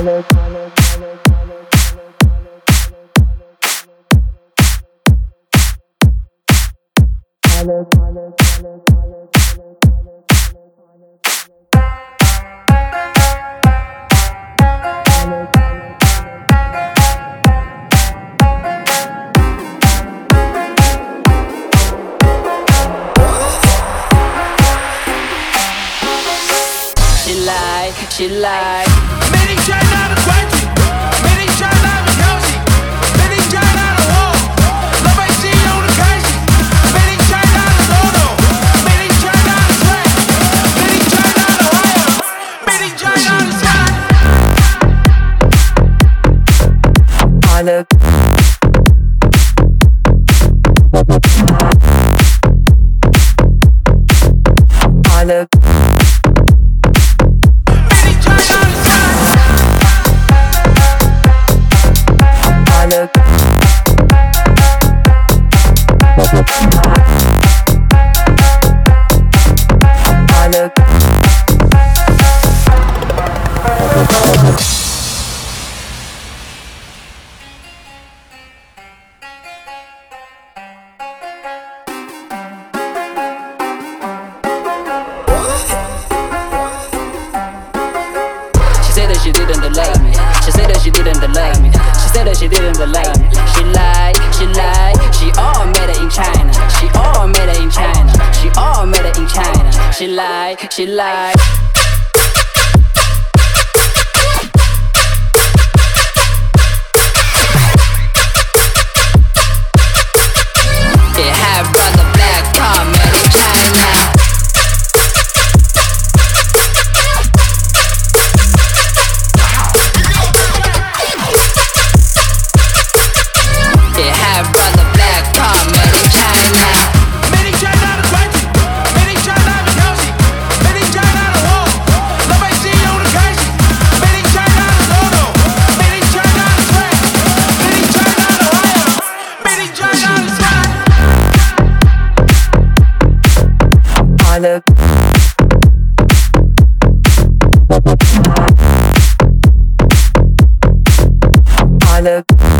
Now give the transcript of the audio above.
She like, she like. Father. Father. She said that she didn't like me. She said that she didn't like me. She lied, she lied. She all made it in China. She all made it in China. She all made it in China. She lied, she lied. love. I love.